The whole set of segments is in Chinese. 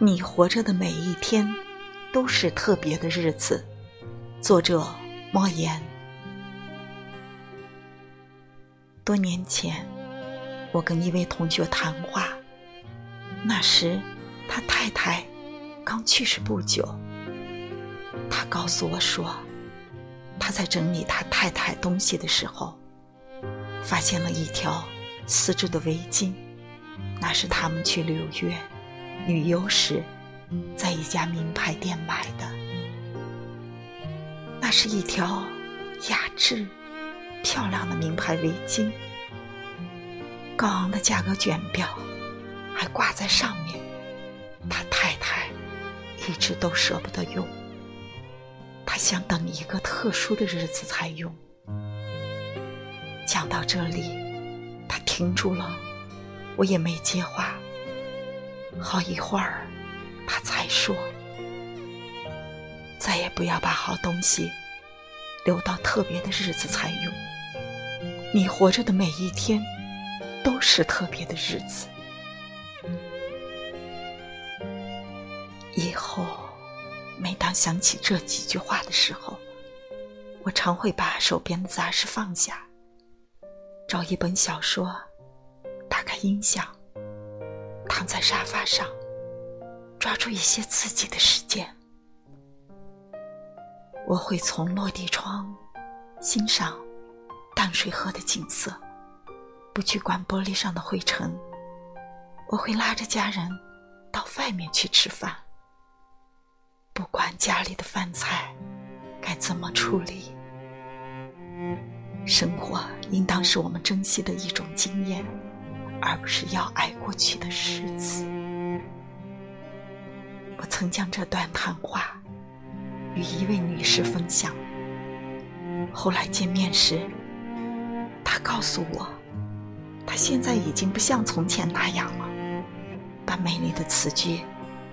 你活着的每一天都是特别的日子。作者：莫言。多年前，我跟一位同学谈话，那时他太太刚去世不久。他告诉我说，他在整理他太太东西的时候，发现了一条丝质的围巾，那是他们去纽约。旅游时，在一家名牌店买的，那是一条雅致、漂亮的名牌围巾，高昂的价格卷标还挂在上面。他太太一直都舍不得用，他想等一个特殊的日子才用。讲到这里，他停住了，我也没接话。好一会儿，他才说：“再也不要把好东西留到特别的日子才用。你活着的每一天都是特别的日子。以后，每当想起这几句话的时候，我常会把手边的杂事放下，找一本小说，打开音响。”躺在沙发上，抓住一些自己的时间。我会从落地窗欣赏淡水河的景色，不去管玻璃上的灰尘。我会拉着家人到外面去吃饭，不管家里的饭菜该怎么处理。生活应当是我们珍惜的一种经验。而不是要挨过去的日子。我曾将这段谈话与一位女士分享。后来见面时，她告诉我，她现在已经不像从前那样了，把美丽的词句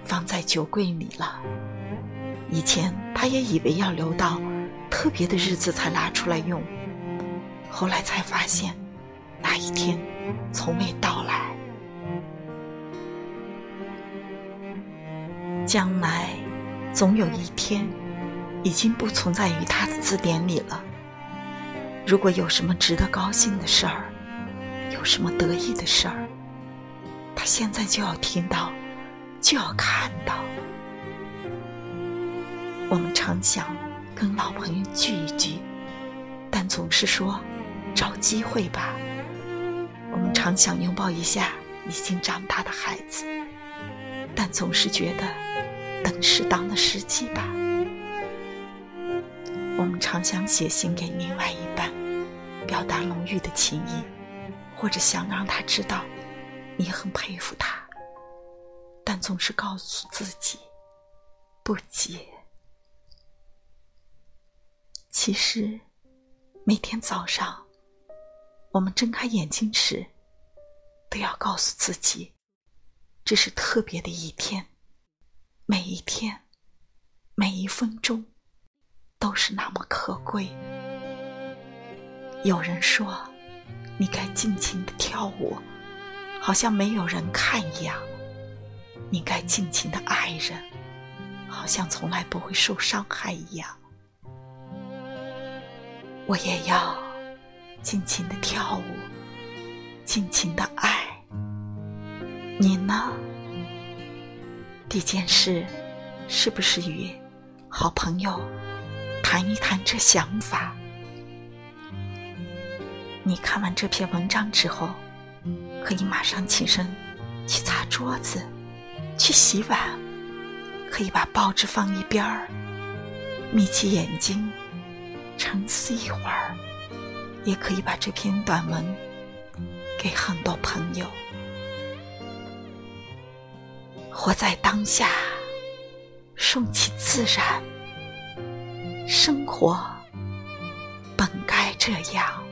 放在酒柜里了。以前她也以为要留到特别的日子才拿出来用，后来才发现。那一天从未到来，将来总有一天已经不存在于他的字典里了。如果有什么值得高兴的事儿，有什么得意的事儿，他现在就要听到，就要看到。我们常想跟老朋友聚一聚，但总是说找机会吧。常想拥抱一下已经长大的孩子，但总是觉得等适当的时机吧。我们常想写信给另外一半，表达浓郁的情谊，或者想让他知道你很佩服他，但总是告诉自己不急。其实，每天早上。我们睁开眼睛时，都要告诉自己，这是特别的一天。每一天，每一分钟，都是那么可贵。有人说，你该尽情的跳舞，好像没有人看一样；你该尽情的爱人，好像从来不会受伤害一样。我也要。尽情的跳舞，尽情的爱。你呢？第一件事，是不是与好朋友谈一谈这想法？你看完这篇文章之后，可以马上起身去擦桌子，去洗碗，可以把报纸放一边儿，眯起眼睛，沉思一会儿。也可以把这篇短文给很多朋友。活在当下，顺其自然，生活本该这样。